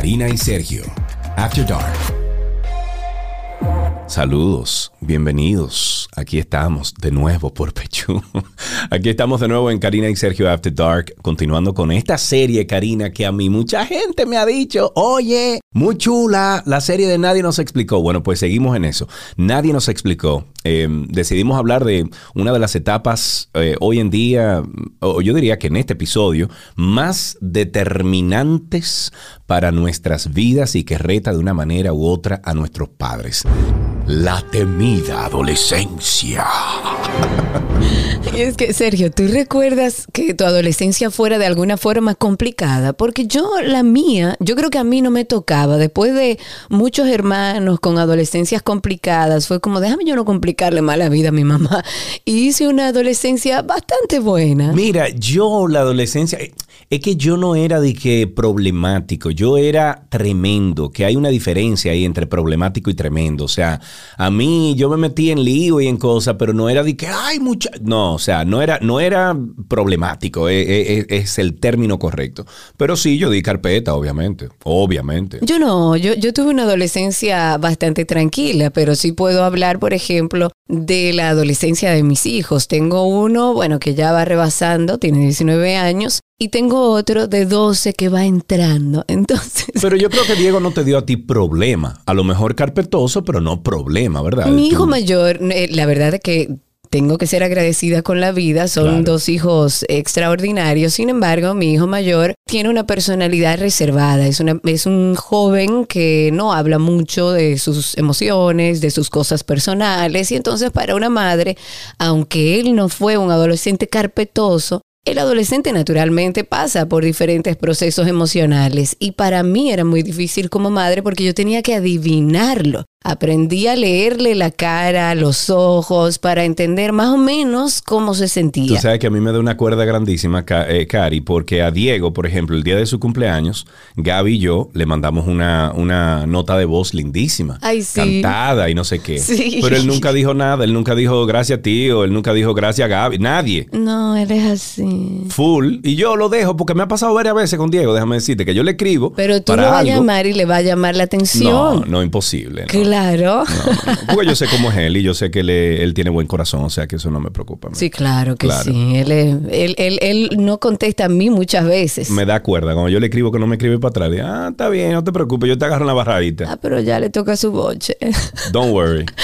Karina y Sergio. After Dark. Saludos, bienvenidos. Aquí estamos de nuevo por Pechú. Aquí estamos de nuevo en Karina y Sergio After Dark, continuando con esta serie, Karina, que a mí mucha gente me ha dicho, oye, muy chula, la serie de Nadie nos explicó. Bueno, pues seguimos en eso. Nadie nos explicó. Eh, decidimos hablar de una de las etapas eh, hoy en día, o yo diría que en este episodio, más determinantes para nuestras vidas y que reta de una manera u otra a nuestros padres. La temida adolescencia. Y es que, Sergio, ¿tú recuerdas que tu adolescencia fuera de alguna forma complicada? Porque yo, la mía, yo creo que a mí no me tocaba. Después de muchos hermanos con adolescencias complicadas, fue como, déjame yo no complicarle más la vida a mi mamá. Y hice una adolescencia bastante buena. Mira, yo la adolescencia, es que yo no era de que problemático, yo era tremendo, que hay una diferencia ahí entre problemático y tremendo. O sea, a mí yo me metí en lío y en cosas, pero no era de que hay mucha... No, o sea, no era, no era problemático, es, es- es el término correcto. Pero sí, yo di carpeta, obviamente, obviamente. Yo no, yo, yo tuve una adolescencia bastante tranquila, pero sí puedo hablar, por ejemplo, de la adolescencia de mis hijos. Tengo uno, bueno, que ya va rebasando, tiene 19 años, y tengo otro de 12 que va entrando. Entonces, Pero yo creo que Diego no te dio a ti problema. A lo mejor carpetoso, pero no problema, ¿verdad? mi hijo Tú- mayor, eh, la verdad es que tengo que ser agradecida con la vida, son Claro. dos hijos extraordinarios, sin embargo, mi hijo mayor tiene una personalidad reservada, es, una, es un joven que no habla mucho de sus emociones, de sus cosas personales, y entonces para una madre, aunque él no fue un adolescente carpetoso, el adolescente naturalmente pasa por diferentes procesos emocionales y para mí era muy difícil como madre porque yo tenía que adivinarlo. Aprendí a leerle la cara, los ojos, para entender más o menos cómo se Tú sentía. sabes que a mí me da una cuerda grandísima, eh, Cari, porque a Diego, por ejemplo, el día de su cumpleaños, Gaby y yo le mandamos una, una nota de voz lindísima. Ay, sí. Cantada y no sé qué. Sí. Pero él nunca dijo nada, él nunca dijo gracias tío, él nunca dijo gracias Gaby, nadie. No, él es así. Full. Y yo lo dejo porque me ha pasado varias veces con Diego, déjame decirte, que yo le escribo. Pero tú para lo vas a llamar y le va a llamar la No, atención. no, imposible. no. Claro. No, no. Porque yo sé cómo es él y yo sé que él, él tiene buen corazón, o sea que eso no me preocupa. a mí. Sí, claro que Claro. sí. Él, es- él, él, él no contesta a mí muchas veces. Me da cuerda. Cuando yo le escribo que no me escribe para atrás, le, ah, está bien, no te preocupes, yo te agarro en la barradita. Ah, pero ya le toca su boche. Don't worry.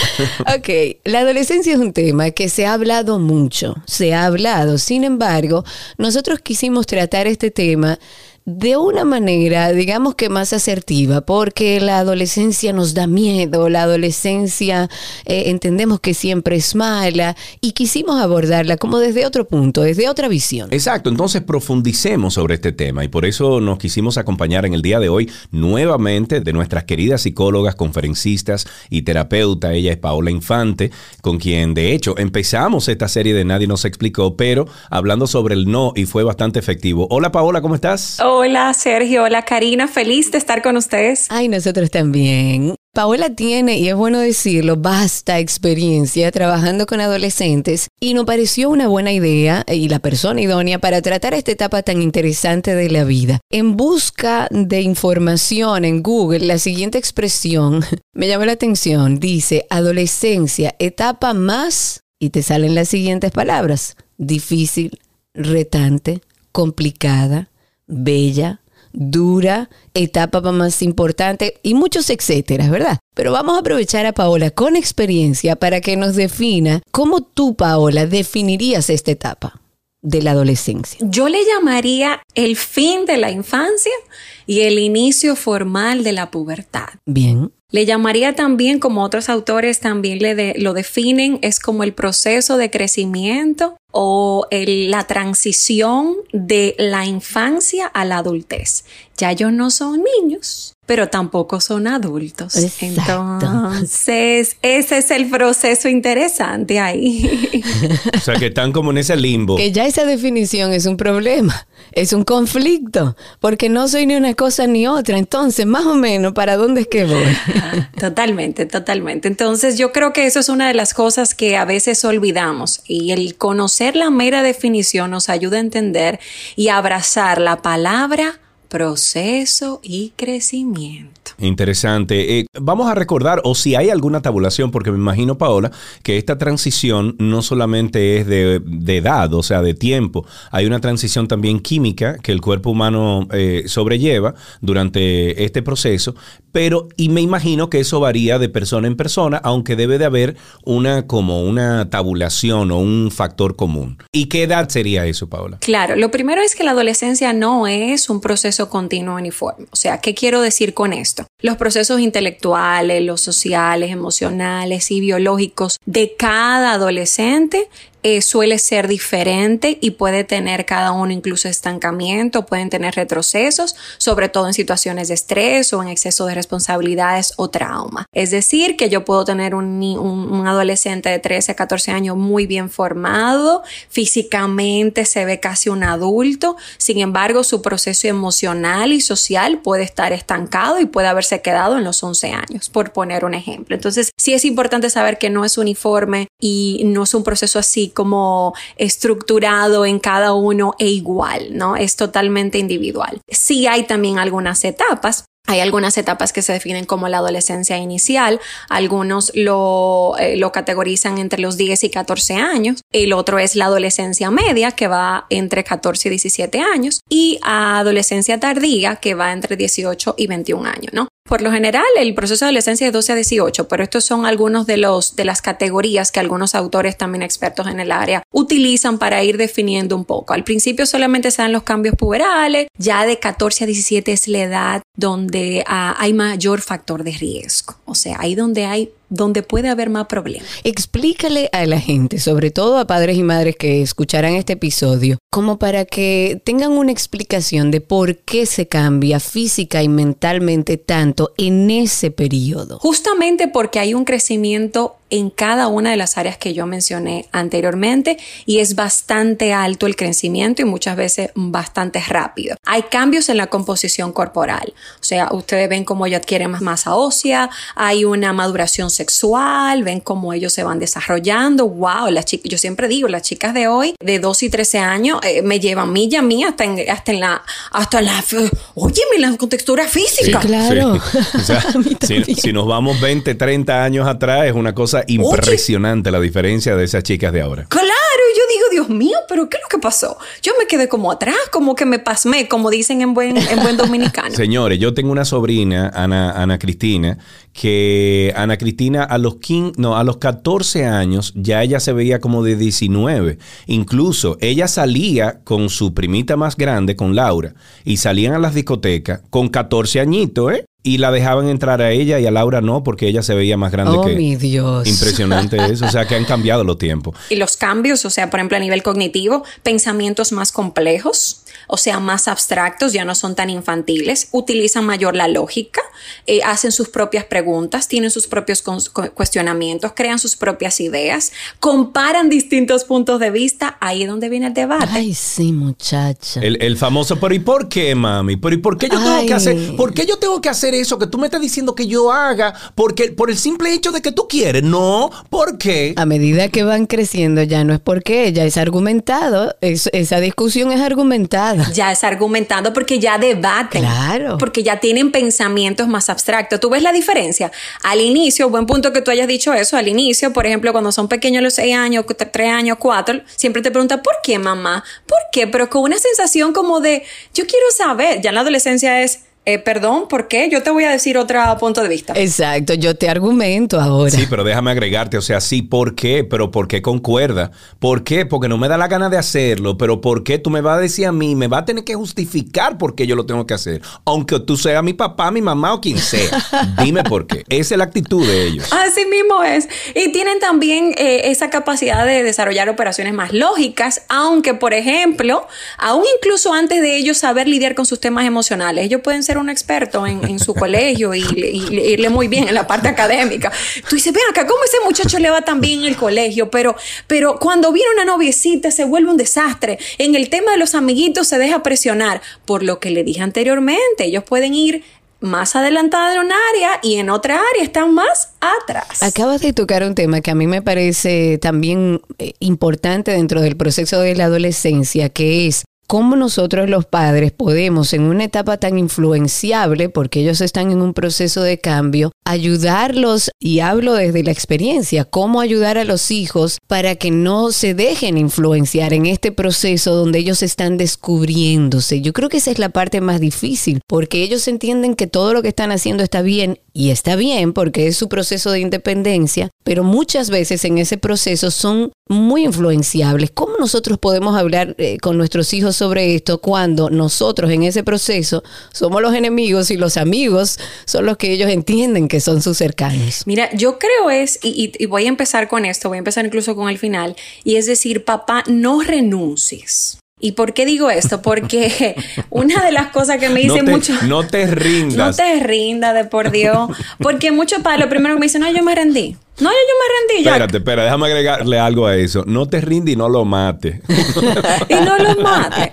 Ok, la adolescencia es un tema que se ha hablado mucho, se ha hablado. Sin embargo, nosotros quisimos tratar este tema de una manera, digamos que más asertiva, porque la adolescencia nos da miedo, la adolescencia eh, entendemos que siempre es mala y quisimos abordarla como desde otro punto, desde otra visión. Exacto, entonces profundicemos sobre este tema y por eso nos quisimos acompañar en el día de hoy nuevamente de nuestras queridas psicólogas, conferencistas y terapeuta. Ella es Paola Infante, con quien de hecho empezamos esta serie de Nadie nos explicó, pero hablando sobre el no y fue bastante efectivo. Hola Paola, ¿cómo estás? Hola Sergio, hola Karina, feliz de estar con ustedes. Ay, nosotros también. Paola tiene, y es bueno decirlo, vasta experiencia trabajando con adolescentes y nos pareció una buena idea y la persona idónea para tratar esta etapa tan interesante de la vida. En busca de información en Google, la siguiente expresión me llamó la atención. Dice, adolescencia, etapa más, y te salen las siguientes palabras, difícil, retante, complicada, bella, dura, etapa más importante y muchos etcétera, ¿verdad? Pero vamos a aprovechar a Paola con experiencia para que nos defina cómo tú, Paola, definirías esta etapa de la adolescencia. Yo le llamaría el fin de la infancia y el inicio formal de la pubertad. Bien. Le llamaría también, como otros autores también le de- lo definen, es como el proceso de crecimiento o el- la transición de la infancia a la adultez. Ya ellos no son niños, pero tampoco son adultos. Exacto. Entonces, ese es el proceso interesante ahí. O sea que están como en ese limbo. Que ya esa definición es un problema, es un conflicto, porque no soy ni una cosa ni otra. Entonces, más o menos, ¿para dónde es que voy? Ah, Totalmente, totalmente. Entonces yo creo que eso es una de las cosas que a veces olvidamos y el conocer la mera definición nos ayuda a entender y abrazar la palabra proceso y crecimiento. Interesante. Eh, vamos a recordar, o si hay alguna tabulación, porque me imagino, Paola, que esta transición no solamente es de, de edad, o sea, de tiempo, hay una transición también química que el cuerpo humano eh, sobrelleva durante este proceso, pero, y me imagino que eso varía de persona en persona, aunque debe de haber una como una tabulación o un factor común. ¿Y qué edad sería eso, Paola? Claro, lo primero es que la adolescencia no es un proceso continuo uniforme. O sea, ¿qué quiero decir con esto? Los procesos intelectuales, los sociales, emocionales y biológicos de cada adolescente eh, suele ser diferente y puede tener cada uno incluso estancamiento, pueden tener retrocesos, sobre todo en situaciones de estrés o en exceso de responsabilidades o trauma. Es decir, que yo puedo tener un, un adolescente de 13 a 14 años muy bien formado, físicamente se ve casi un adulto, sin embargo su proceso emocional y social puede estar estancado y puede haberse quedado en los 11 años, por poner un ejemplo. Entonces, sí es importante saber que no es uniforme y no es un proceso así como estructurado en cada uno e igual, ¿no? Es totalmente individual. Sí hay también algunas etapas hay algunas etapas que se definen como la adolescencia inicial, algunos lo, eh, lo, categorizan entre los 10 y 14 años, el otro es la adolescencia media que va entre 14 y 17 años y adolescencia tardía que va entre 18 y 21 años, ¿no? Por lo general, el proceso de adolescencia es 12 a 18, pero estos son algunos de los de las categorías que algunos autores también expertos en el área utilizan para ir definiendo un poco. Al principio solamente se dan los cambios puberales, ya de 14 a 17 es la edad donde ah, hay mayor factor de riesgo, sea, ahí donde hay donde puede haber más problemas. Explícale a la gente, sobre todo a padres y madres que escucharán este episodio, como para que tengan una explicación de por qué se cambia física y mentalmente tanto en ese periodo. Justamente porque hay un crecimiento en cada una de las áreas que yo mencioné anteriormente y es bastante alto el crecimiento y muchas veces bastante rápido. Hay cambios en la composición corporal, o sea, ustedes ven cómo ellos adquieren más masa ósea, hay una maduración sexual, ven cómo ellos se van desarrollando, wow, las chicas, yo siempre digo, las chicas de hoy de 2 y 13 años eh, me llevan milla mía hasta en, hasta en la, hasta la, oye, la textura física. Sí, claro. si nos vamos 20, 30 años atrás es una cosa impresionante la diferencia de esas chicas de ahora. Claro, yo digo, Dios mío, pero ¿qué es lo que pasó? Yo me quedé como atrás, como que me pasmé, como dicen en buen, en buen dominicano. Señores, yo tengo una sobrina, Ana, Ana Cristina, que Ana Cristina a los 15, no, a los 14 años ya ella se veía como de 19. Incluso ella salía con su primita más grande, con Laura, y salían a las discotecas con 14 añitos, ¿eh? Y la dejaban entrar a ella y a Laura no, porque ella se veía más grande oh, que. mi Dios. Impresionante eso. O sea, que han cambiado los tiempos. Y los cambios, o sea, por ejemplo, a nivel cognitivo, pensamientos más complejos, o sea, más abstractos, ya no son tan infantiles, utilizan mayor la lógica, eh, hacen sus propias preguntas, tienen sus propios cuestionamientos, crean sus propias ideas, comparan distintos puntos de vista. Ahí es donde viene el debate. Ay, sí, muchacha. El, el famoso, pero ¿y por qué, mami? ¿Pero y por qué yo tengo Ay. que hacer? ¿Por qué yo tengo que hacer eso que tú me estás diciendo que yo haga? Porque por el simple hecho de que tú quieres. No, ¿por qué? A medida que van creciendo ya no es porque ya es argumentado, es- esa discusión es argumentada. Ya es argumentando porque ya debaten. Claro. Porque ya tienen pensamientos más abstractos. ¿Tú ves la diferencia? Al inicio, buen punto que tú hayas dicho eso, al inicio, por ejemplo, cuando son pequeños los 6 años, 3 años, 4, siempre te preguntan, ¿por qué mamá? ¿Por qué? Pero con una sensación como de, yo quiero saber. Ya en la adolescencia es, eh, perdón, ¿por qué? Yo te voy a decir otro punto de vista. Exacto, yo te argumento ahora. Sí, pero déjame agregarte, o sea, sí, ¿por qué? Pero ¿por qué concuerda? ¿Por qué? Porque no me da la gana de hacerlo, pero ¿por qué tú me vas a decir a mí, me va a tener que justificar por qué yo lo tengo que hacer? Aunque tú seas mi papá, mi mamá o quien sea. Dime por qué. Esa es la actitud de ellos. Así mismo es. Y tienen también eh, esa capacidad de desarrollar operaciones más lógicas, aunque, por ejemplo, aún incluso antes de ellos saber lidiar con sus temas emocionales, ellos pueden ser un experto en, su colegio y irle muy bien en la parte académica. Tú dices, ven acá, ¿cómo ese muchacho le va tan bien en el colegio? Pero, pero cuando viene una noviecita se vuelve un desastre. En el tema de los amiguitos se deja presionar. Por lo que le dije anteriormente, ellos pueden ir más adelantada en un área y en otra área están más atrás. Acabas de tocar un tema que a mí me parece también eh, importante dentro del proceso de la adolescencia, que es cómo nosotros los padres podemos en una etapa tan influenciable, porque ellos están en un proceso de cambio, ayudarlos, y hablo desde la experiencia, cómo ayudar a los hijos para que no se dejen influenciar en este proceso donde ellos están descubriéndose. Yo creo que esa es la parte más difícil, porque ellos entienden que todo lo que están haciendo está bien y está bien porque es su proceso de independencia, pero muchas veces en ese proceso son muy influenciables. ¿Cómo nosotros podemos hablar eh, con nuestros hijos sobre esto cuando nosotros en ese proceso somos los enemigos y los amigos son los que ellos entienden que son sus cercanos? Mira, yo creo es, y, y voy a empezar con esto, voy a empezar incluso con el final, y es decir, papá, no renuncies. ¿Y por qué digo esto? Porque una de las cosas que me dicen mucho... No te rindas. No te rindas, de por Dios. Porque muchos padres lo primero que me dicen, no, yo me rendí. No, yo, yo me rendí. Ya. Espérate, espera, déjame agregarle algo a eso. No te rindas y no lo mate. y no lo mate.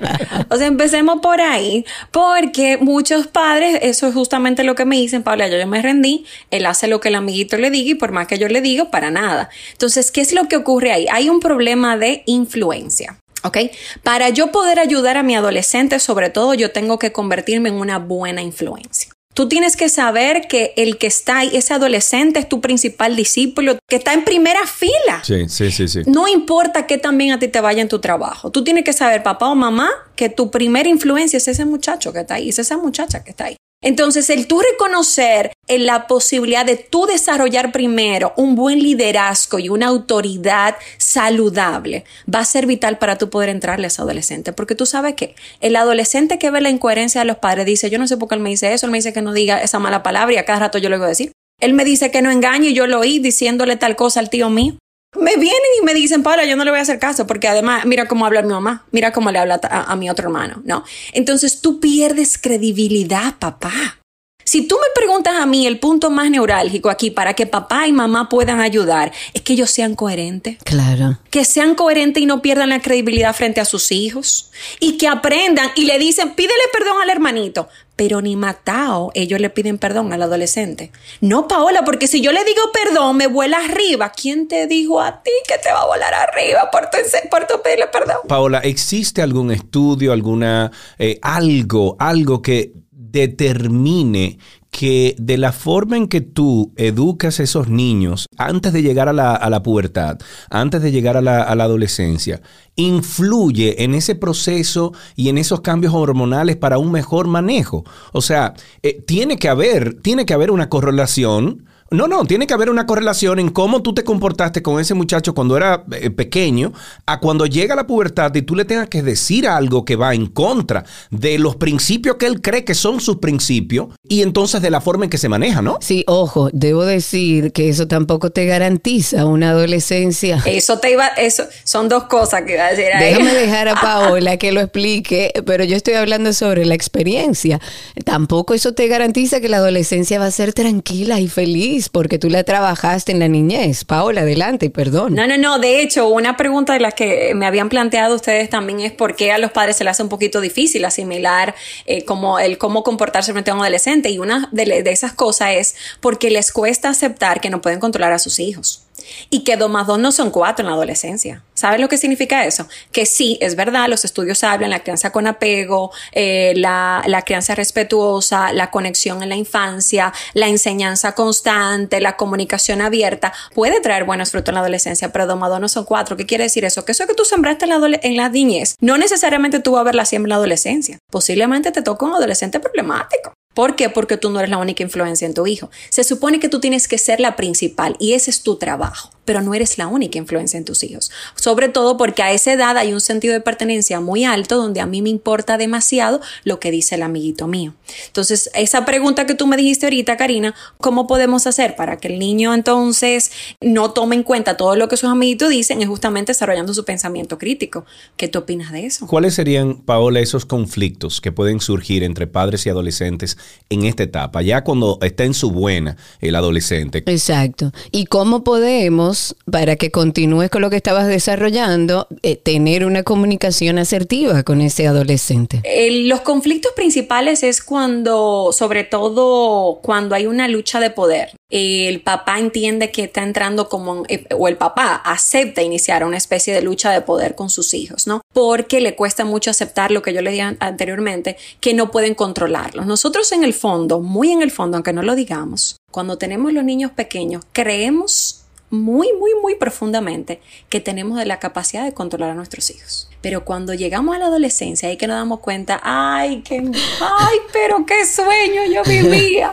O sea, empecemos por ahí, porque muchos padres, eso es justamente lo que me dicen, Paula, yo, yo me rendí, él hace lo que el amiguito le diga y por más que yo le diga, para nada. Entonces, ¿qué es lo que ocurre ahí? Hay un problema de influencia. ¿Ok? Para yo poder ayudar a mi adolescente, sobre todo, yo tengo que convertirme en una buena influencia. Tú tienes que saber que el que está ahí, ese adolescente, es tu principal discípulo, que está en primera fila. Sí, sí, sí, sí. No importa qué también a ti te vaya en tu trabajo. Tú tienes que saber, papá o mamá, que tu primera influencia es ese muchacho que está ahí, es esa muchacha que está ahí. Entonces, el tú reconocer en la posibilidad de tú desarrollar primero un buen liderazgo y una autoridad saludable va a ser vital para tú poder entrarle a ese adolescente. Porque tú sabes que el adolescente que ve la incoherencia de los padres dice, yo no sé por qué él me dice eso, él me dice que no diga esa mala palabra y a cada rato yo le voy a decir. Él me dice que no engañe y yo lo oí diciéndole tal cosa al tío mío. Me vienen y me dicen, Paula, yo no le voy a hacer caso porque además, mira cómo habla mi mamá, mira cómo le habla a, a mi otro hermano. No. Entonces tú pierdes credibilidad, papá. Si tú me preguntas a mí el punto más neurálgico aquí para que papá y mamá puedan ayudar, es que ellos sean coherentes. Claro. Que sean coherentes y no pierdan la credibilidad frente a sus hijos. Y que aprendan y le dicen, pídele perdón al hermanito. Pero ni matao, ellos le piden perdón al adolescente. No, Paola, porque si yo le digo perdón, me vuela arriba. ¿Quién te dijo a ti que te va a volar arriba por tu, por pedirle perdón? Paola, ¿existe algún estudio, alguna, eh, algo, algo que determine que de la forma en que tú educas a esos niños antes de llegar a la, a la pubertad, antes de llegar a la, a la, adolescencia, influye en ese proceso y en esos cambios hormonales para un mejor manejo. O sea, eh, tiene que haber, tiene que haber una correlación no, no, tiene que haber una correlación en cómo tú te comportaste con ese muchacho cuando era eh, pequeño a cuando llega la pubertad y tú le tengas que decir algo que va en contra de los principios que él cree que son sus principios y entonces de la forma en que se maneja, ¿no? Sí, ojo, debo decir que eso tampoco te garantiza una adolescencia. Eso te iba, eso son dos cosas que iba a decir ahí. Déjame dejar a Paola que lo explique, pero yo estoy hablando sobre la experiencia. Tampoco eso te garantiza que la adolescencia va a ser tranquila y feliz porque tú la trabajaste en la niñez. Paola, adelante, perdón. No, no, no. De hecho, una pregunta de las que me habían planteado ustedes también es por qué a los padres se les hace un poquito difícil asimilar eh, como el cómo comportarse frente a un adolescente. Y una de, de esas cosas es porque les cuesta aceptar que no pueden controlar a sus hijos y que dos más dos no son cuatro en la adolescencia. ¿Sabes lo que significa eso? Que sí, es verdad, los estudios hablan la crianza con apego, eh, la, crianza respetuosa, la conexión en la infancia, la enseñanza constante, la comunicación abierta, puede traer buenos frutos en la adolescencia, pero dos no son cuatro. ¿Qué quiere decir eso? Que eso que tú sembraste en la, en la niñez, no necesariamente tú vas a verla siempre en la adolescencia. Posiblemente te toca un adolescente problemático. ¿Por qué? Porque tú no eres la única influencia en tu hijo. Se supone que tú tienes que ser la principal y ese es tu trabajo pero no eres la única influencia en tus hijos. Sobre todo porque a esa edad hay un sentido de pertenencia muy alto donde a mí me importa demasiado lo que dice el amiguito mío. Entonces, esa pregunta que tú me dijiste ahorita, Karina, ¿cómo podemos hacer para que el niño entonces no tome en cuenta todo lo que sus amiguitos dicen? Es justamente desarrollando su pensamiento crítico. ¿Qué tú opinas de eso? ¿Cuáles serían, Paola, esos conflictos que pueden surgir entre padres y adolescentes en esta etapa, ya cuando está en su buena el adolescente? Exacto. ¿Y cómo podemos para que continúes con lo que estabas desarrollando, eh, tener una comunicación asertiva con ese adolescente. Eh, los conflictos principales es cuando, sobre todo cuando hay una lucha de poder. El papá entiende que está entrando como, eh, o el papá acepta iniciar una especie de lucha de poder con sus hijos, ¿no? Porque le cuesta mucho aceptar lo que yo le dije anteriormente, que no pueden controlarlos. Nosotros en el fondo, muy en el fondo, aunque no lo digamos, cuando tenemos los niños pequeños, creemos muy, muy, muy profundamente que tenemos de la capacidad de controlar a nuestros hijos. Pero cuando llegamos a la adolescencia hay que nos damos cuenta, ay, qué, ay, pero qué sueño yo vivía.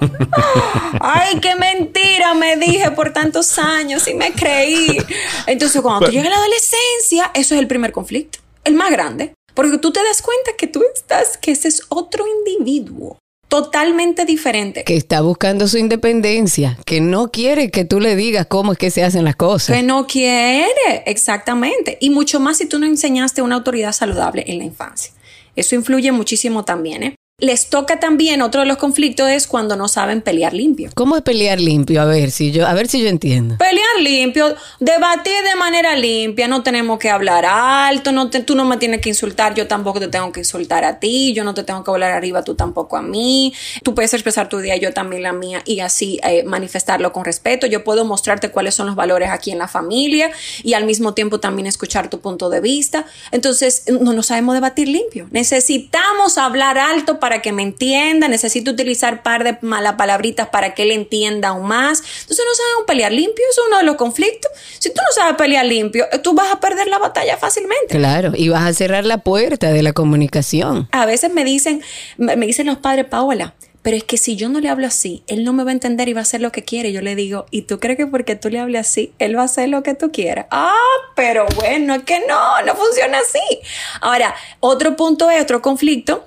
Ay, qué mentira me dije por tantos años y me creí. Entonces, cuando tú llegas a la adolescencia, eso es el primer conflicto, el más grande. Porque tú te das cuenta que tú estás, que ese es otro individuo totalmente diferente. Que está buscando su independencia, que no quiere que tú le digas cómo es que se hacen las cosas. Que no quiere, exactamente. Y mucho más si tú no enseñaste una autoridad saludable en la infancia. Eso influye muchísimo también, ¿eh? Les toca también otro de los conflictos es cuando no saben pelear limpio. ¿Cómo es pelear limpio? A ver si yo, a ver si yo entiendo. Pelear limpio, debatir de manera limpia, no tenemos que hablar alto, no tú no me tienes que insultar, yo tampoco te tengo que insultar a ti, yo no te tengo que hablar arriba, tú tampoco a mí. Tú puedes expresar tu idea, yo también la mía y así eh, manifestarlo con respeto. Yo puedo mostrarte cuáles son los valores aquí en la familia y al mismo tiempo también escuchar tu punto de vista. Entonces, no nos sabemos debatir limpio. Necesitamos hablar alto para para que me entienda, necesito utilizar par de malas palabritas para que él entienda aún más. Entonces no saben pelear limpio, eso es uno de los conflictos. Si tú no sabes pelear limpio, eh, tú vas a perder la batalla fácilmente. Claro, y vas a cerrar la puerta de la comunicación. A veces me dicen, me dicen los padres, Paola, pero es que si yo no le hablo así, él no me va a entender y va a hacer lo que quiere. Yo le digo, ¿y tú crees que porque tú le hables así, él va a hacer lo que tú quieras? Ah, pero bueno, es que no, no funciona así. Ahora, otro punto es, otro conflicto,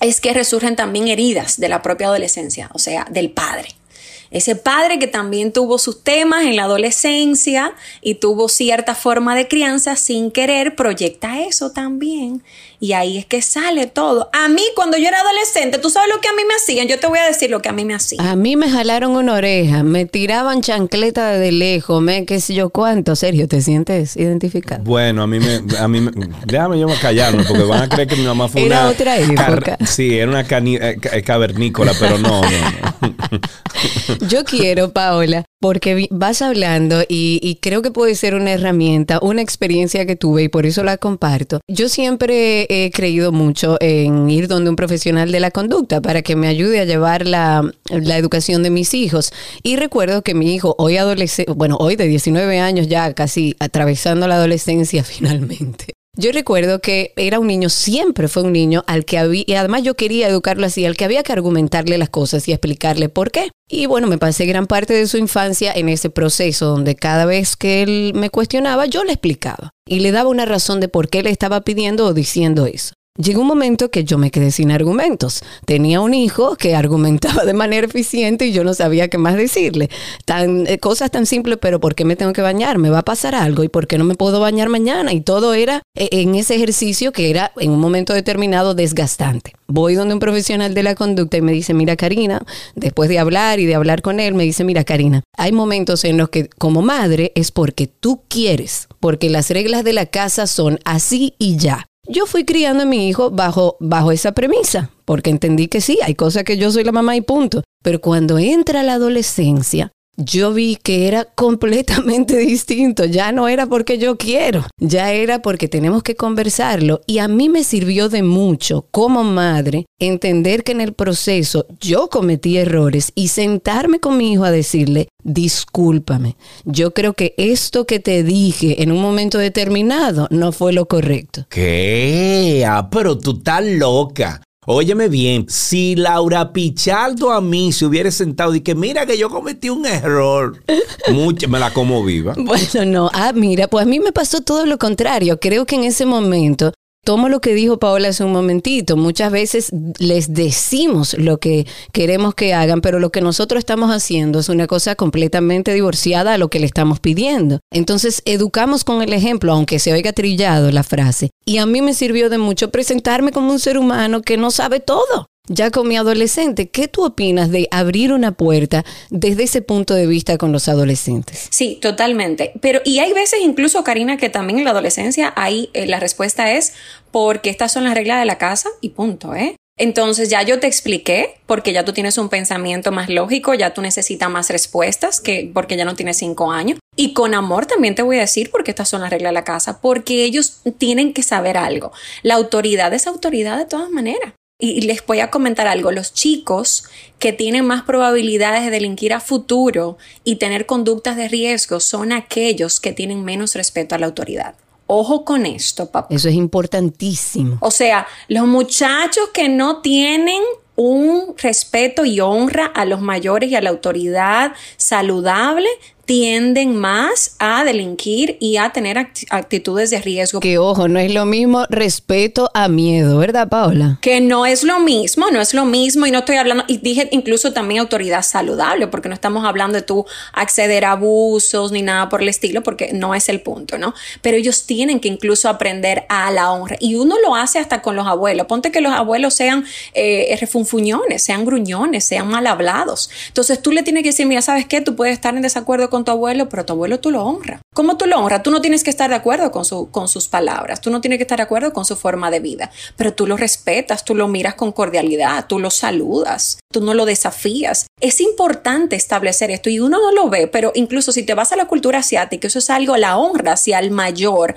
es que resurgen también heridas de la propia adolescencia, o sea, del padre. Ese padre que también tuvo sus temas en la adolescencia y tuvo cierta forma de crianza sin querer, proyecta eso también. Y ahí es que sale todo. A mí, cuando yo era adolescente, tú sabes lo que a mí me hacían. Yo te voy a decir lo que a mí me hacían. A mí me jalaron una oreja, me tiraban chancleta de lejos, me qué sé yo cuánto. Sergio, ¿te sientes identificado? Bueno, a mí me. A mí me déjame yo callarme porque van a creer que mi mamá fue era una. otra época. sí, era una eh, cavernícola, pero no, no, no. Yo quiero, Paola, porque vas hablando y, creo que puede ser una herramienta, una experiencia que tuve y por eso la comparto. Yo siempre he creído mucho en ir donde un profesional de la conducta para que me ayude a llevar la, la educación de mis hijos. Y recuerdo que mi hijo, hoy adolescente, bueno, hoy de 19 años ya casi atravesando la adolescencia finalmente, yo recuerdo que era un niño, siempre fue un niño al que había, y además yo quería educarlo así, al que había que argumentarle las cosas y explicarle por qué. Y bueno, me pasé gran parte de su infancia en ese proceso donde cada vez que él me cuestionaba, yo le explicaba y le daba una razón de por qué le estaba pidiendo o diciendo eso. Llegó un momento que yo me quedé sin argumentos. Tenía un hijo que argumentaba de manera eficiente y yo no sabía qué más decirle. Eh, cosas tan simples, pero ¿por qué me tengo que bañar? ¿Me va a pasar algo? ¿Y por qué no me puedo bañar mañana? Y todo era eh, en ese ejercicio que era en un momento determinado desgastante. Voy donde un profesional de la conducta y me dice, mira Karina, después de hablar y de hablar con él, me dice, mira Karina, hay momentos en los que como madre es porque tú quieres, porque las reglas de la casa son así y ya. Yo fui criando a mi hijo bajo, bajo esa premisa, porque entendí que sí, hay cosas que yo soy la mamá y punto. Pero cuando entra la adolescencia, yo vi que era completamente distinto. Ya no era porque yo quiero, ya era porque tenemos que conversarlo. Y a mí me sirvió de mucho como madre entender que en el proceso yo cometí errores y sentarme con mi hijo a decirle, discúlpame, yo creo que esto que te dije en un momento determinado no fue lo correcto. ¿Qué? Ah, pero tú estás loca. Óyeme bien, si Laura Pichardo a mí se hubiera sentado y que mira que yo cometí un error, mucho, me la como viva. Bueno, no, ah, mira, pues a mí me pasó todo lo contrario. Creo que en ese momento tomo lo que dijo Paola hace un momentito. Muchas veces les decimos lo que queremos que hagan, pero lo que nosotros estamos haciendo es una cosa completamente divorciada a lo que le estamos pidiendo. Entonces, educamos con el ejemplo, aunque se oiga trillado la frase. Y a mí me sirvió de mucho presentarme como un ser humano que no sabe todo ya con mi adolescente. ¿Qué tú opinas de abrir una puerta desde ese punto de vista con los adolescentes? Sí, totalmente. Pero, y hay veces incluso, Karina, que también en la adolescencia ahí eh, la respuesta es porque estas son las reglas de la casa y punto, ¿eh? Entonces ya yo te expliqué, porque ya tú tienes un pensamiento más lógico, ya tú necesitas más respuestas, que porque ya no tienes cinco años. Y con amor también te voy a decir, porque estas son las reglas de la casa, porque ellos tienen que saber algo. La autoridad es autoridad de todas maneras. Y les voy a comentar algo, los chicos que tienen más probabilidades de delinquir a futuro y tener conductas de riesgo son aquellos que tienen menos respeto a la autoridad. Ojo con esto, papá. Eso es importantísimo. O sea, los muchachos que no tienen un respeto y honra a los mayores y a la autoridad saludable tienden más a delinquir y a tener actitudes de riesgo. Que ojo, no es lo mismo respeto a miedo, ¿verdad, Paola? Que no es lo mismo, no es lo mismo y no estoy hablando, y dije incluso también autoridad saludable, porque no estamos hablando de tú acceder a abusos ni nada por el estilo, porque no es el punto, ¿no? Pero ellos tienen que incluso aprender a la honra y uno lo hace hasta con los abuelos. Ponte que los abuelos sean eh, refunfuñones, sean gruñones, sean mal hablados. Entonces tú le tienes que decir, mira, ¿sabes qué? Tú puedes estar en desacuerdo con con tu abuelo, pero tu abuelo tú lo honras. ¿Cómo tú lo honras? Tú no tienes que estar de acuerdo con, su, con sus palabras, tú no tienes que estar de acuerdo con su forma de vida, pero tú lo respetas, tú lo miras con cordialidad, tú lo saludas, tú no lo desafías. Es importante establecer esto y uno no lo ve, pero incluso si te vas a la cultura asiática, eso es algo, la honra hacia el mayor.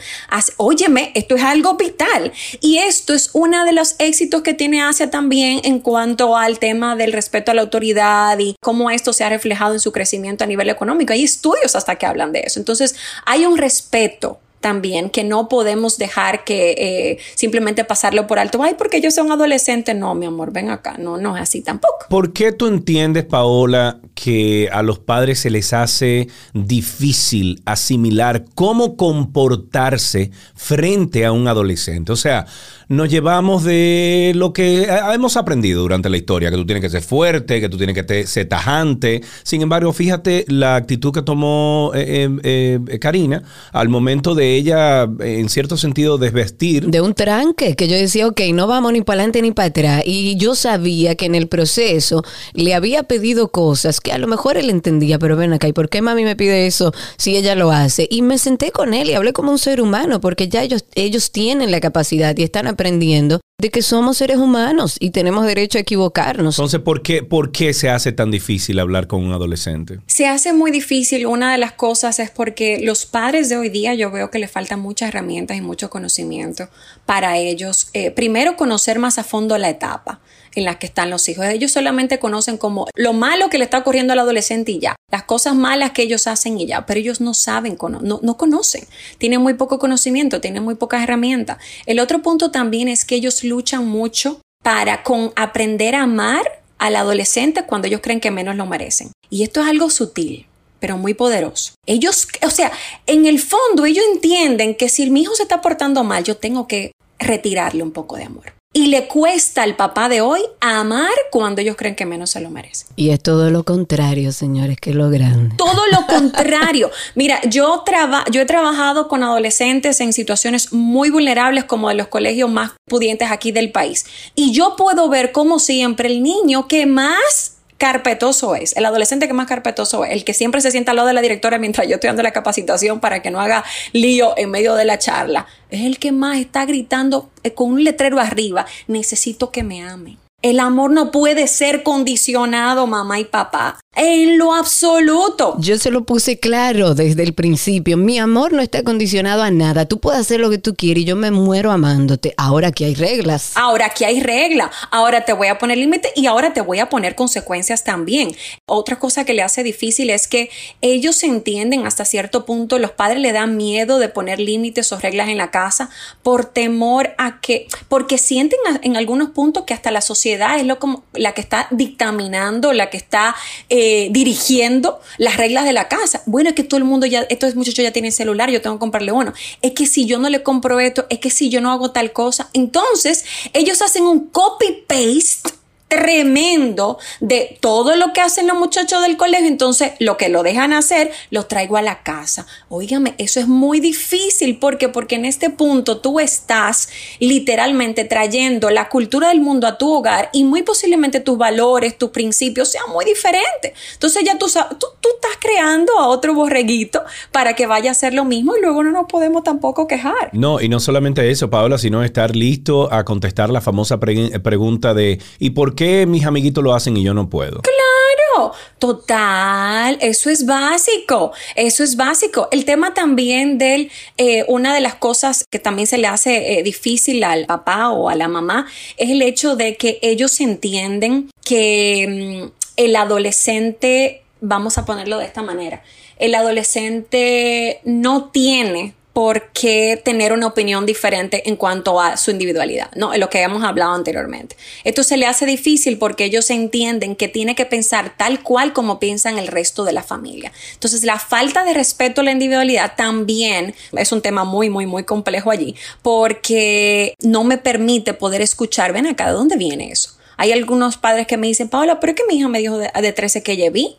óyeme, esto es algo vital. Y esto es uno de los éxitos que tiene Asia también en cuanto al tema del respeto a la autoridad y cómo esto se ha reflejado en su crecimiento a nivel económico. Hay estudios hasta que hablan de eso. Entonces, hay un respeto también que no podemos dejar que eh, simplemente pasarlo por alto. Ay, porque ellos son adolescentes. No, mi amor, ven acá. No, no es así tampoco. ¿Por qué tú entiendes, Paola, que a los padres se les hace difícil asimilar cómo comportarse frente a un adolescente? O sea, nos llevamos de lo que hemos aprendido durante la historia, que tú tienes que ser fuerte, que tú tienes que ser tajante. Sin embargo, fíjate la actitud que tomó eh, eh, Karina al momento de ella, en cierto sentido, desvestir. De un tranque, que yo decía, ok, no vamos ni para adelante ni para atrás. Y yo sabía que en el proceso le había pedido cosas que a lo mejor él entendía, pero ven acá, ¿y por qué mami me pide eso si ella lo hace? Y me senté con él y hablé como un ser humano, porque ya ellos, ellos tienen la capacidad y están aprendiendo de que somos seres humanos y tenemos derecho a equivocarnos. Entonces, ¿por qué, ¿por qué se hace tan difícil hablar con un adolescente? Se hace muy difícil. Una de las cosas es porque los padres de hoy día yo veo que les faltan muchas herramientas y mucho conocimiento para ellos. Eh, primero, conocer más a fondo la etapa en la que están los hijos. Ellos solamente conocen como lo malo que le está ocurriendo al adolescente y ya, las cosas malas que ellos hacen y ya, pero ellos no saben, no, no conocen, tienen muy poco conocimiento, tienen muy pocas herramientas. El otro punto también es que ellos luchan mucho para con aprender a amar al adolescente cuando ellos creen que menos lo merecen. Y esto es algo sutil pero muy poderoso. Ellos, o sea, en el fondo ellos entienden que si mi hijo se está portando mal, yo tengo que retirarle un poco de amor. Y le cuesta al papá de hoy amar cuando ellos creen que menos se lo merecen. Y es todo lo contrario, señores, que lo grande. Todo lo contrario. Mira, yo, yo he trabajado con adolescentes en situaciones muy vulnerables como de los colegios más pudientes aquí del país. Y yo puedo ver como siempre el niño que más carpetoso es, el adolescente que más carpetoso es, el que siempre se sienta al lado de la directora mientras yo estoy dando la capacitación para que no haga lío en medio de la charla, es el que más está gritando eh, con un letrero arriba, necesito que me amen. El amor no puede ser condicionado, mamá y papá. En lo absoluto. Yo se lo puse claro desde el principio. Mi amor no está condicionado a nada. Tú puedes hacer lo que tú quieres y yo me muero amándote. Ahora que hay reglas. Ahora que hay reglas. Ahora te voy a poner límite y ahora te voy a poner consecuencias también. Otra cosa que le hace difícil es que ellos entienden hasta cierto punto, los padres le dan miedo de poner límites o reglas en la casa por temor a que, porque sienten en algunos puntos que hasta la sociedad es lo como la que está dictaminando, la que está... Eh, dirigiendo las reglas de la casa. Bueno, es que todo el mundo ya, estos muchachos ya tienen celular, yo tengo que comprarle uno. Es que si yo no le compro esto, es que si yo no hago tal cosa, entonces ellos hacen un copy-paste tremendo de todo lo que hacen los muchachos del colegio, entonces lo que lo dejan hacer, lo traigo a la casa. Óigame, eso es muy difícil porque porque en este punto tú estás literalmente trayendo la cultura del mundo a tu hogar y muy posiblemente tus valores, tus principios sean muy diferentes. Entonces ya tú, tú, tú estás creando a otro borreguito para que vaya a hacer lo mismo y luego no nos podemos tampoco quejar. No, y no solamente eso, Paola, sino estar listo a contestar la famosa pregunta de ¿y por qué mis amiguitos lo hacen y yo no puedo? Claro, total, eso es básico, eso es básico. El tema también de eh, una de las cosas que también se le hace eh, difícil al papá o a la mamá es el hecho de que ellos entienden que mm, el adolescente, vamos a ponerlo de esta manera, el adolescente no tiene por qué tener una opinión diferente en cuanto a su individualidad, ¿no? Lo que habíamos hablado anteriormente. Esto se le hace difícil porque ellos entienden que tiene que pensar tal cual como piensan el resto de la familia. Entonces, la falta de respeto a la individualidad también es un tema muy, muy, muy complejo allí, porque no me permite poder escuchar, ven acá, ¿de dónde viene eso? Hay algunos padres que me dicen, Paola, pero es que mi hija me dijo de, de 13 que ella vi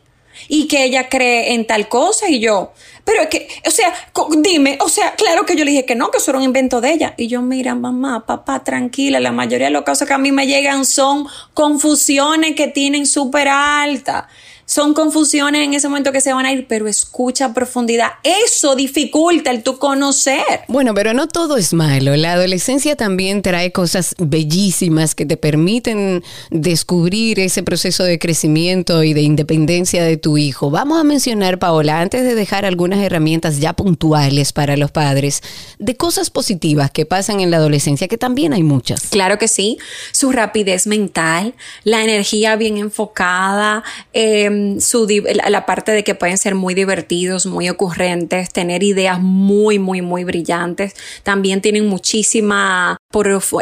y que ella cree en tal cosa y yo, pero es que, o sea, dime, o sea, claro que yo le dije que no, que eso era un invento de ella. Y yo, mira, mamá, papá, tranquila, la mayoría de los casos que a mí me llegan son confusiones que tienen súper alta son confusiones en ese momento que se van a ir, pero escucha a profundidad. Eso dificulta el tu conocer. Bueno, pero no todo es malo. La adolescencia también trae cosas bellísimas que te permiten descubrir ese proceso de crecimiento y de independencia de tu hijo. Vamos a mencionar, Paola, antes de dejar algunas herramientas ya puntuales para los padres, de cosas positivas que pasan en la adolescencia, que también hay muchas. Claro que sí. Su rapidez mental, la energía bien enfocada, eh, su, la parte de que pueden ser muy divertidos, muy ocurrentes, tener ideas muy, muy, muy brillantes. También tienen muchísima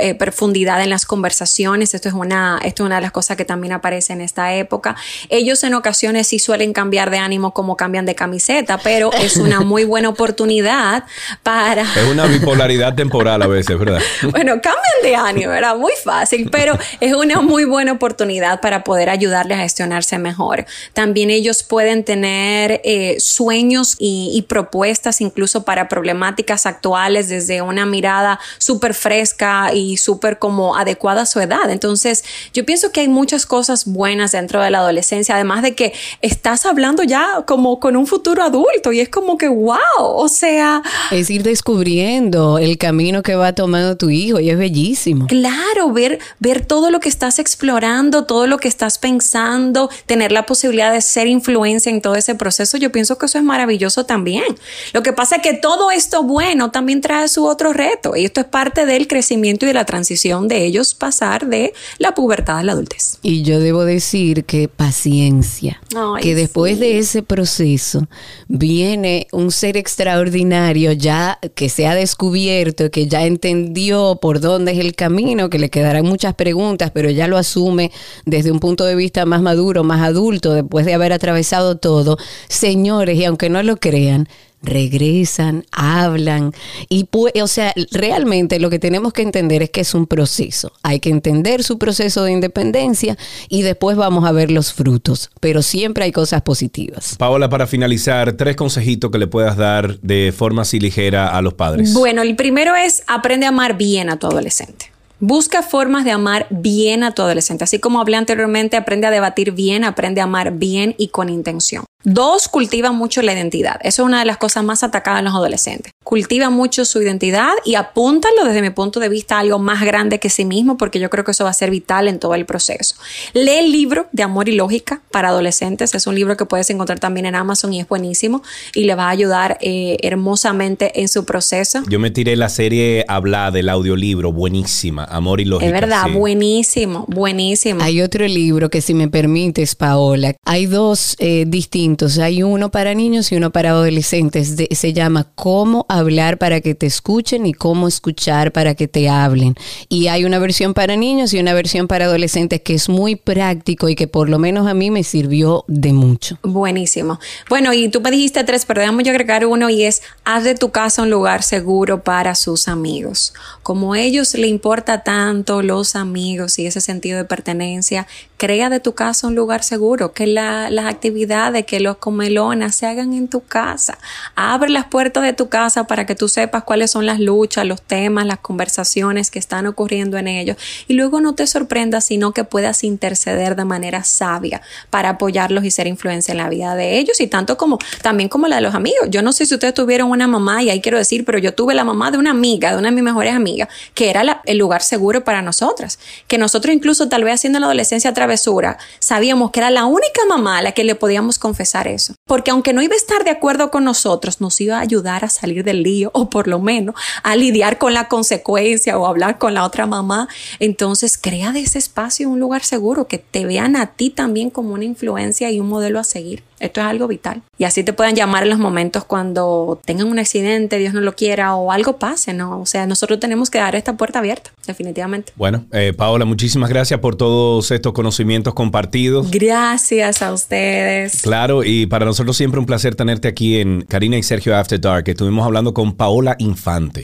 eh, profundidad en las conversaciones. Esto es, una, esto es una de las cosas que también aparece en esta época. Ellos en ocasiones sí suelen cambiar de ánimo como cambian de camiseta, pero es una muy buena oportunidad para... Es una bipolaridad temporal a veces, ¿verdad? bueno, cambian de ánimo, ¿verdad? Muy fácil, pero es una muy buena oportunidad para poder ayudarles a gestionarse mejor. También ellos pueden tener eh, sueños y, propuestas incluso para problemáticas actuales desde una mirada súper fresca y súper como adecuada a su edad. Entonces, yo pienso que hay muchas cosas buenas dentro de la adolescencia, además de que estás hablando ya como con un futuro adulto y es como que, wow, o sea... Es ir descubriendo el camino que va tomando tu hijo y es bellísimo. Claro, ver, ver todo lo que estás explorando, todo lo que estás pensando, tener la posibilidad de ser influencia en todo ese proceso, yo pienso que eso es maravilloso también. Lo que pasa es que todo esto bueno también trae su otro reto y esto es parte del crecimiento y de la transición de ellos pasar de la pubertad a la adultez. Y yo debo decir que paciencia, que después de ese proceso viene un ser extraordinario ya que se ha descubierto, que ya entendió por dónde es el camino, que le quedarán muchas preguntas, pero ya lo asume desde un punto de vista más maduro, más adulto, después de haber atravesado todo, señores, y aunque no lo crean, regresan, hablan y o sea, realmente lo que tenemos que entender es que es un proceso. Hay que entender su proceso de independencia y después vamos a ver los frutos, pero siempre hay cosas positivas. Paola, para finalizar, tres consejitos que le puedas dar de forma así ligera a los padres. Bueno, el primero es aprende a amar bien a tu adolescente. Busca formas de amar bien a tu adolescente. Así como hablé anteriormente, aprende a debatir bien, aprende a amar bien y con intención. Dos, cultiva mucho la identidad. Eso es una de las cosas más atacadas en los adolescentes. Cultiva mucho su identidad y apúntalo desde mi punto de vista a algo más grande que sí mismo, porque yo creo que eso va a ser vital en todo el proceso. Lee el libro de Amor y Lógica para adolescentes. Es un libro que puedes encontrar también en Amazon y es buenísimo y le va a ayudar eh, hermosamente en su proceso. Yo me tiré la serie Habla del audiolibro, buenísima, Amor y Lógica. Es verdad, buenísimo, buenísimo. Hay otro libro que si me permites, Paola, hay dos eh, distintos distintos. Hay uno para niños y uno para adolescentes. Se llama Cómo hablar para que te escuchen y cómo escuchar para que te hablen. Y hay una versión para niños y una versión para adolescentes que es muy práctico y que por lo menos a mí me sirvió de mucho. Buenísimo. Bueno, y tú me dijiste tres, pero déjame yo agregar uno y es haz de tu casa un lugar seguro para sus amigos. Como a ellos le importa tanto los amigos y ese sentido de pertenencia, crea de tu casa un lugar seguro, que la- las actividades, que los comelonas se hagan en tu casa. Abre las puertas de tu casa para que tú sepas cuáles son las luchas, los temas, las conversaciones que están ocurriendo en ellos. Y luego no te sorprendas, sino que puedas interceder de manera sabia para apoyarlos y ser influencia en la vida de ellos y tanto como también como la de los amigos. Yo no sé si ustedes tuvieron una mamá y ahí quiero decir, pero yo tuve la mamá de una amiga, de una de mis mejores amigas, que era el lugar seguro para nosotras. Que nosotros incluso tal vez haciendo en la adolescencia travesura, sabíamos que era la única mamá a la que le podíamos confesar eso. Porque aunque no iba a estar de acuerdo con nosotros, nos iba a ayudar a salir del lío o por lo menos a lidiar con la consecuencia o hablar con la otra mamá. Entonces crea de ese espacio un lugar seguro, que te vean a ti también como una influencia y un modelo a seguir. Esto es algo vital. Y así te puedan llamar en los momentos cuando tengan un accidente, Dios no lo quiera, o algo pase, ¿no? O sea, nosotros tenemos que dar esta puerta abierta, definitivamente. Bueno, eh, Paola, muchísimas gracias por todos estos conocimientos compartidos. Gracias a ustedes. Claro, y para nosotros siempre un placer tenerte aquí en Karina y Sergio After Dark. Estuvimos hablando con Paola Infante.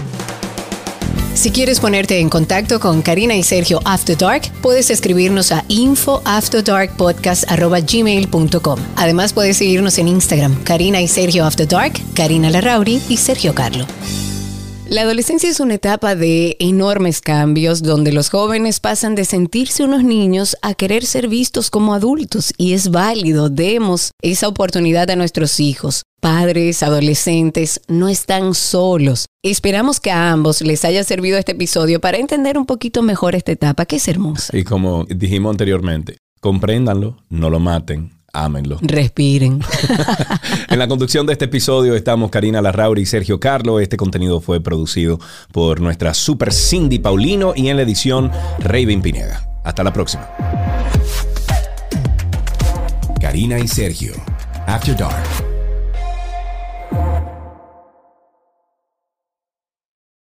Si quieres ponerte en contacto con Karina y Sergio After Dark, puedes escribirnos a infoafterdarkpodcast.gmail.com. Además, puedes seguirnos en Instagram, Karina y Sergio After Dark, Karina Larrauri y Sergio Carlo. La adolescencia es una etapa de enormes cambios donde los jóvenes pasan de sentirse unos niños a querer ser vistos como adultos y es válido, demos esa oportunidad a nuestros hijos. Padres, adolescentes, no están solos. Esperamos que a ambos les haya servido este episodio para entender un poquito mejor esta etapa que es hermosa. Y como dijimos anteriormente, compréndanlo, no lo maten, ámenlo. Respiren. En la conducción de este episodio estamos Karina Larrauri y Sergio Carlo. Este contenido fue producido por nuestra super Cindy Paulino y en la edición Raven Pineda. Hasta la próxima. Karina y Sergio. After Dark.